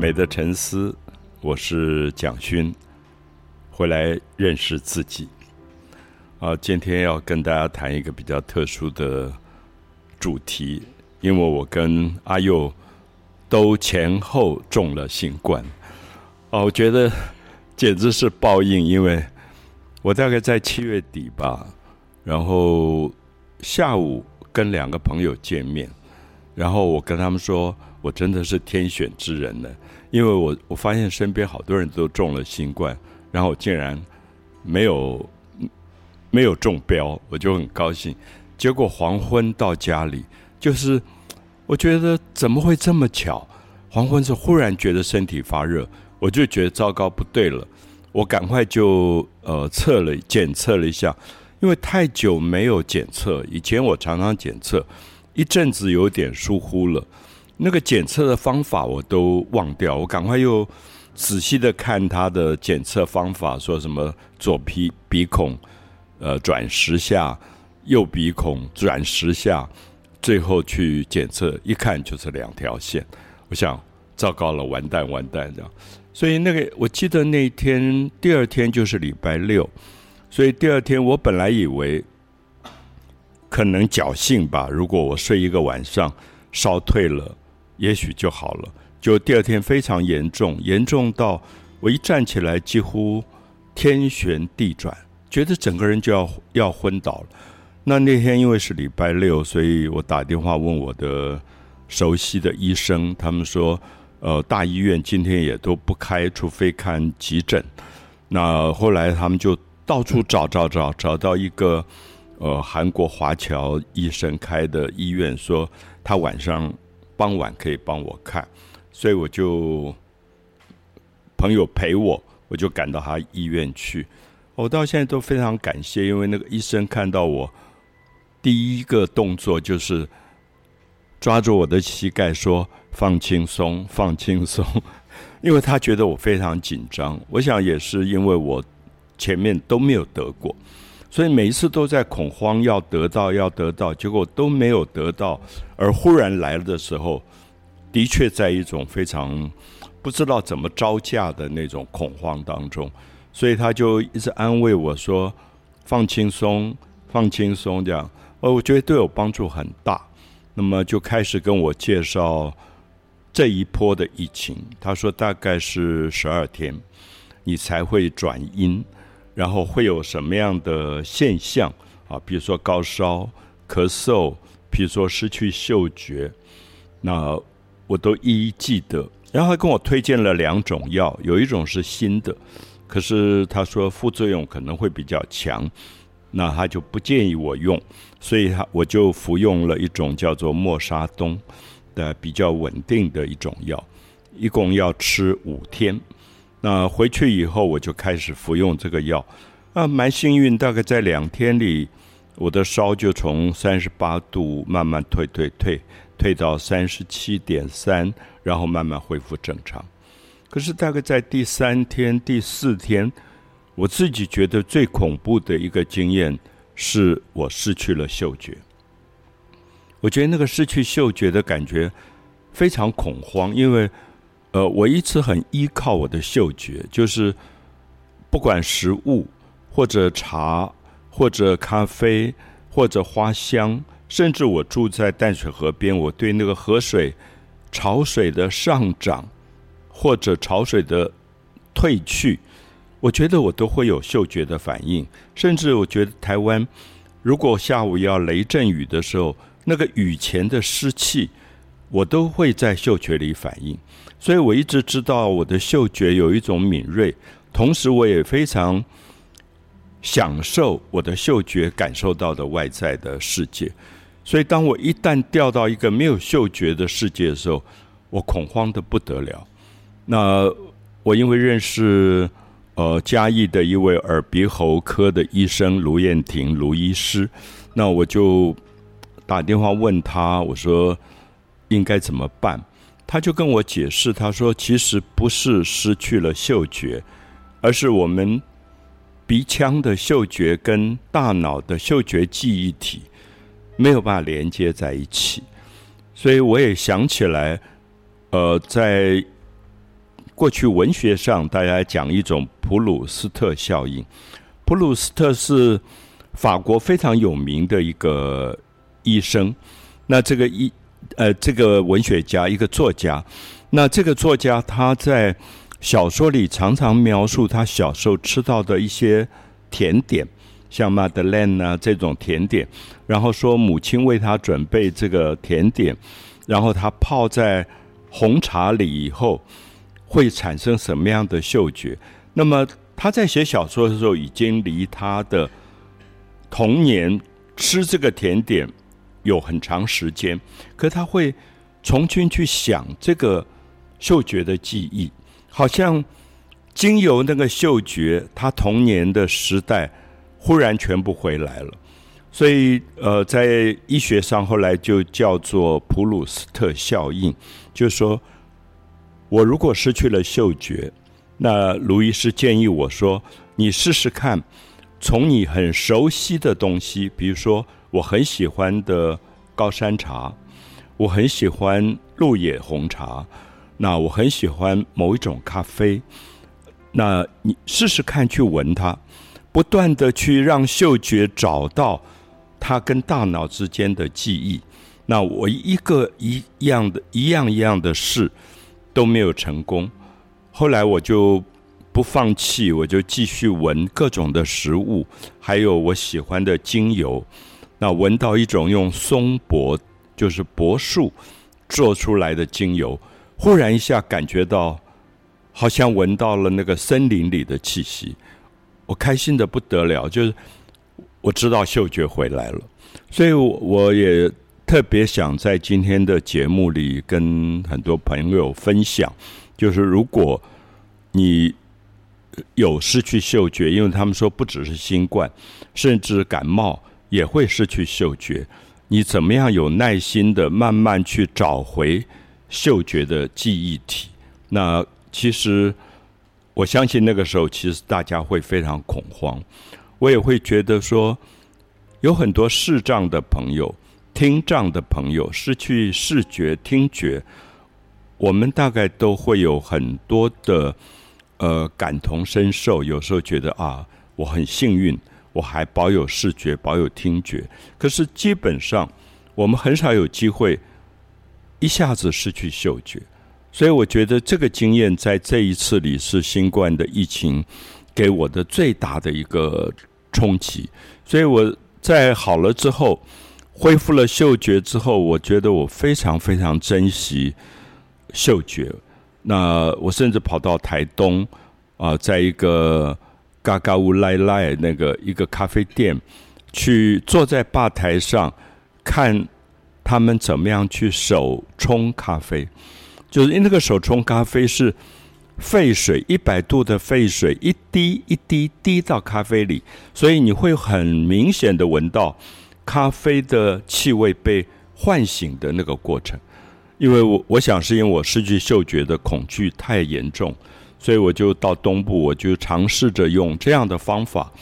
美的沉思，我是蒋勋，回来认识自己。啊，今天要跟大家谈一个比较特殊的主题，因为我跟阿佑都前后中了新冠。哦，我觉得简直是报应，因为我大概在七月底吧，然后下午跟两个朋友见面，然后我跟他们说。我真的是天选之人呢，因为我我发现身边好多人都中了新冠，然后我竟然没有没有中标，我就很高兴。结果黄昏到家里，就是我觉得怎么会这么巧？黄昏是忽然觉得身体发热，我就觉得糟糕不对了，我赶快就呃测了检测了一下，因为太久没有检测，以前我常常检测，一阵子有点疏忽了。那个检测的方法我都忘掉，我赶快又仔细的看他的检测方法，说什么左鼻鼻孔呃转十下，右鼻孔转十下，最后去检测，一看就是两条线。我想糟糕了，完蛋完蛋这样。所以那个我记得那天第二天就是礼拜六，所以第二天我本来以为可能侥幸吧，如果我睡一个晚上烧退了。也许就好了。就第二天非常严重，严重到我一站起来几乎天旋地转，觉得整个人就要要昏倒了。那那天因为是礼拜六，所以我打电话问我的熟悉的医生，他们说，呃，大医院今天也都不开，除非看急诊。那后来他们就到处找找找，找到一个呃韩国华侨医生开的医院，说他晚上。傍晚可以帮我看，所以我就朋友陪我，我就赶到他医院去。我到现在都非常感谢，因为那个医生看到我第一个动作就是抓住我的膝盖说：“放轻松，放轻松。”因为他觉得我非常紧张。我想也是因为我前面都没有得过。所以每一次都在恐慌，要得到，要得到，结果都没有得到，而忽然来了的时候，的确在一种非常不知道怎么招架的那种恐慌当中，所以他就一直安慰我说：“放轻松，放轻松。”这样，呃，我觉得对我帮助很大。那么就开始跟我介绍这一波的疫情。他说大概是十二天，你才会转阴。然后会有什么样的现象啊？比如说高烧、咳嗽，比如说失去嗅觉，那我都一一记得。然后他跟我推荐了两种药，有一种是新的，可是他说副作用可能会比较强，那他就不建议我用，所以他我就服用了一种叫做莫沙东的比较稳定的一种药，一共要吃五天。那回去以后，我就开始服用这个药，啊，蛮幸运，大概在两天里，我的烧就从三十八度慢慢退退退，退到三十七点三，然后慢慢恢复正常。可是大概在第三天、第四天，我自己觉得最恐怖的一个经验，是我失去了嗅觉。我觉得那个失去嗅觉的感觉非常恐慌，因为。呃，我一直很依靠我的嗅觉，就是不管食物或者茶或者咖啡或者花香，甚至我住在淡水河边，我对那个河水潮水的上涨或者潮水的退去，我觉得我都会有嗅觉的反应。甚至我觉得台湾如果下午要雷阵雨的时候，那个雨前的湿气，我都会在嗅觉里反应。所以我一直知道我的嗅觉有一种敏锐，同时我也非常享受我的嗅觉感受到的外在的世界。所以当我一旦掉到一个没有嗅觉的世界的时候，我恐慌的不得了。那我因为认识呃嘉义的一位耳鼻喉科的医生卢燕婷卢医师，那我就打电话问他，我说应该怎么办？他就跟我解释，他说：“其实不是失去了嗅觉，而是我们鼻腔的嗅觉跟大脑的嗅觉记忆体没有办法连接在一起。”所以我也想起来，呃，在过去文学上大家讲一种普鲁斯特效应。普鲁斯特是法国非常有名的一个医生，那这个医呃这个文学家一个作家，那这个作家他在小说里常常描述他小时候吃到的一些甜点，像马德莲啊这种甜点，然后说母亲为他准备这个甜点，然后他泡在红茶里以后会产生什么样的嗅觉？那么。他在写小说的时候，已经离他的童年吃这个甜点有很长时间，可他会重新去想这个嗅觉的记忆，好像经由那个嗅觉，他童年的时代忽然全部回来了。所以，呃，在医学上后来就叫做普鲁斯特效应，就是说我如果失去了嗅觉。那卢医师建议我说：“你试试看，从你很熟悉的东西，比如说我很喜欢的高山茶，我很喜欢鹿野红茶，那我很喜欢某一种咖啡，那你试试看去闻它，不断的去让嗅觉找到它跟大脑之间的记忆。那我一个一样的一样一样的试都没有成功。”后来我就不放弃，我就继续闻各种的食物，还有我喜欢的精油。那闻到一种用松柏，就是柏树做出来的精油，忽然一下感觉到，好像闻到了那个森林里的气息，我开心的不得了。就是我知道嗅觉回来了，所以我也特别想在今天的节目里跟很多朋友分享。就是如果你有失去嗅觉，因为他们说不只是新冠，甚至感冒也会失去嗅觉。你怎么样有耐心的慢慢去找回嗅觉的记忆体？那其实我相信那个时候，其实大家会非常恐慌。我也会觉得说，有很多视障的朋友、听障的朋友失去视觉、听觉。我们大概都会有很多的呃感同身受，有时候觉得啊，我很幸运，我还保有视觉，保有听觉。可是基本上，我们很少有机会一下子失去嗅觉。所以我觉得这个经验在这一次里是新冠的疫情给我的最大的一个冲击。所以我在好了之后，恢复了嗅觉之后，我觉得我非常非常珍惜。嗅觉，那我甚至跑到台东啊，在一个嘎嘎乌赖赖那个一个咖啡店，去坐在吧台上看他们怎么样去手冲咖啡。就是因为那个手冲咖啡是沸水一百度的沸水，一滴一滴滴到咖啡里，所以你会很明显的闻到咖啡的气味被唤醒的那个过程。因为我我想是因为我失去嗅觉的恐惧太严重，所以我就到东部，我就尝试着用这样的方法，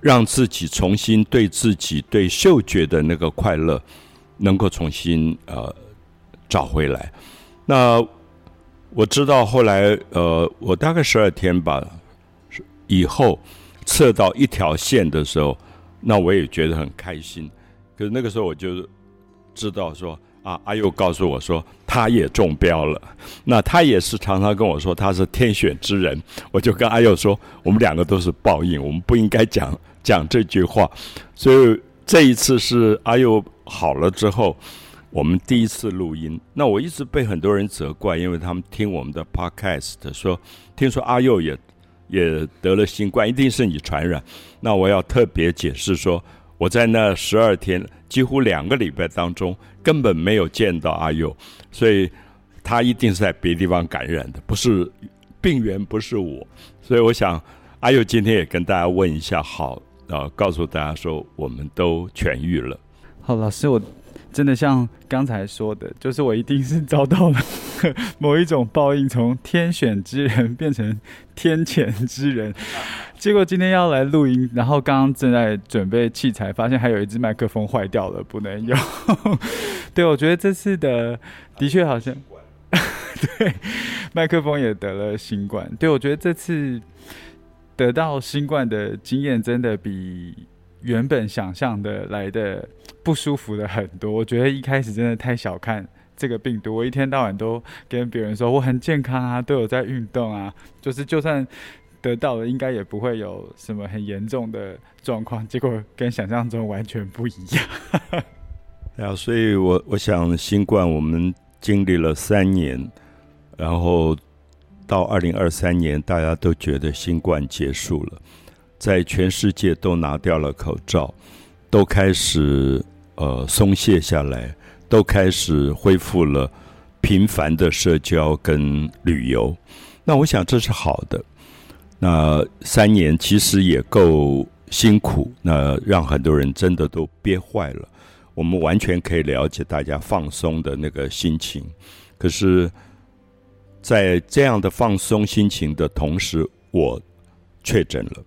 让自己重新对自己对嗅觉的那个快乐能够重新呃找回来。那我知道后来呃，我大概十二天吧以后测到一条线的时候，那我也觉得很开心。可是那个时候我就知道说。啊！阿佑告诉我说，他也中标了。那他也是常常跟我说，他是天选之人。我就跟阿佑说，我们两个都是报应，我们不应该讲讲这句话。所以这一次是阿佑好了之后，我们第一次录音。那我一直被很多人责怪，因为他们听我们的 podcast 说，听说阿佑也也得了新冠，一定是你传染。那我要特别解释说。我在那十二天，几乎两个礼拜当中，根本没有见到阿佑，所以他一定是在别地方感染的，不是病源不是我。所以我想，阿佑今天也跟大家问一下，好，呃，告诉大家说，我们都痊愈了。好，老师，我真的像刚才说的，就是我一定是遭到了某一种报应，从天选之人变成天谴之人。结果今天要来录音，然后刚刚正在准备器材，发现还有一支麦克风坏掉了，不能用。对，我觉得这次的的确好像，对，麦克风也得了新冠。对我觉得这次得到新冠的经验，真的比原本想象的来的不舒服的很多。我觉得一开始真的太小看这个病毒，我一天到晚都跟别人说我很健康啊，都有在运动啊，就是就算。得到了应该也不会有什么很严重的状况，结果跟想象中完全不一样。啊，所以我我想新冠我们经历了三年，然后到二零二三年，大家都觉得新冠结束了，在全世界都拿掉了口罩，都开始呃松懈下来，都开始恢复了频繁的社交跟旅游。那我想这是好的。那三年其实也够辛苦，那让很多人真的都憋坏了。我们完全可以了解大家放松的那个心情，可是，在这样的放松心情的同时，我确诊了，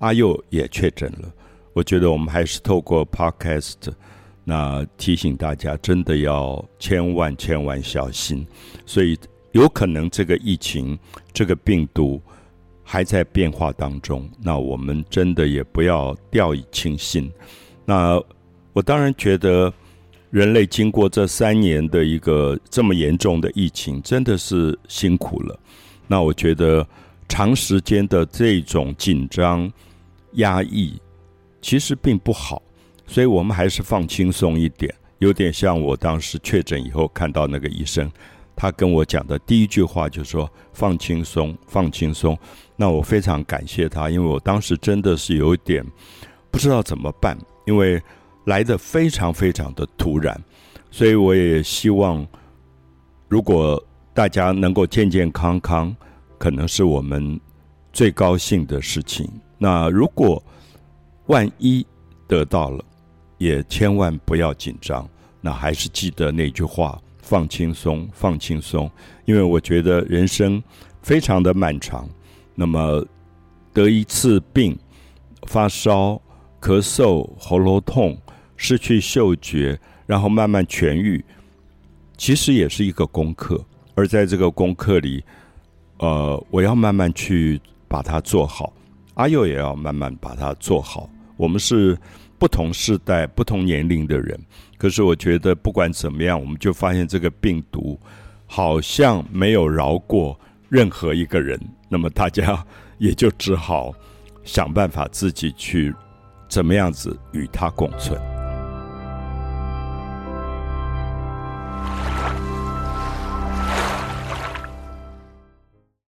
阿佑也确诊了。我觉得我们还是透过 Podcast，那提醒大家，真的要千万千万小心。所以，有可能这个疫情，这个病毒。还在变化当中，那我们真的也不要掉以轻心。那我当然觉得，人类经过这三年的一个这么严重的疫情，真的是辛苦了。那我觉得长时间的这种紧张、压抑，其实并不好。所以我们还是放轻松一点，有点像我当时确诊以后看到那个医生。他跟我讲的第一句话就是说：“放轻松，放轻松。”那我非常感谢他，因为我当时真的是有点不知道怎么办，因为来的非常非常的突然，所以我也希望，如果大家能够健健康康，可能是我们最高兴的事情。那如果万一得到了，也千万不要紧张。那还是记得那句话。放轻松，放轻松，因为我觉得人生非常的漫长。那么得一次病，发烧、咳嗽、喉咙痛、失去嗅觉，然后慢慢痊愈，其实也是一个功课。而在这个功课里，呃，我要慢慢去把它做好，阿佑也要慢慢把它做好。我们是不同时代、不同年龄的人。可是我觉得，不管怎么样，我们就发现这个病毒好像没有饶过任何一个人。那么大家也就只好想办法自己去怎么样子与它共存。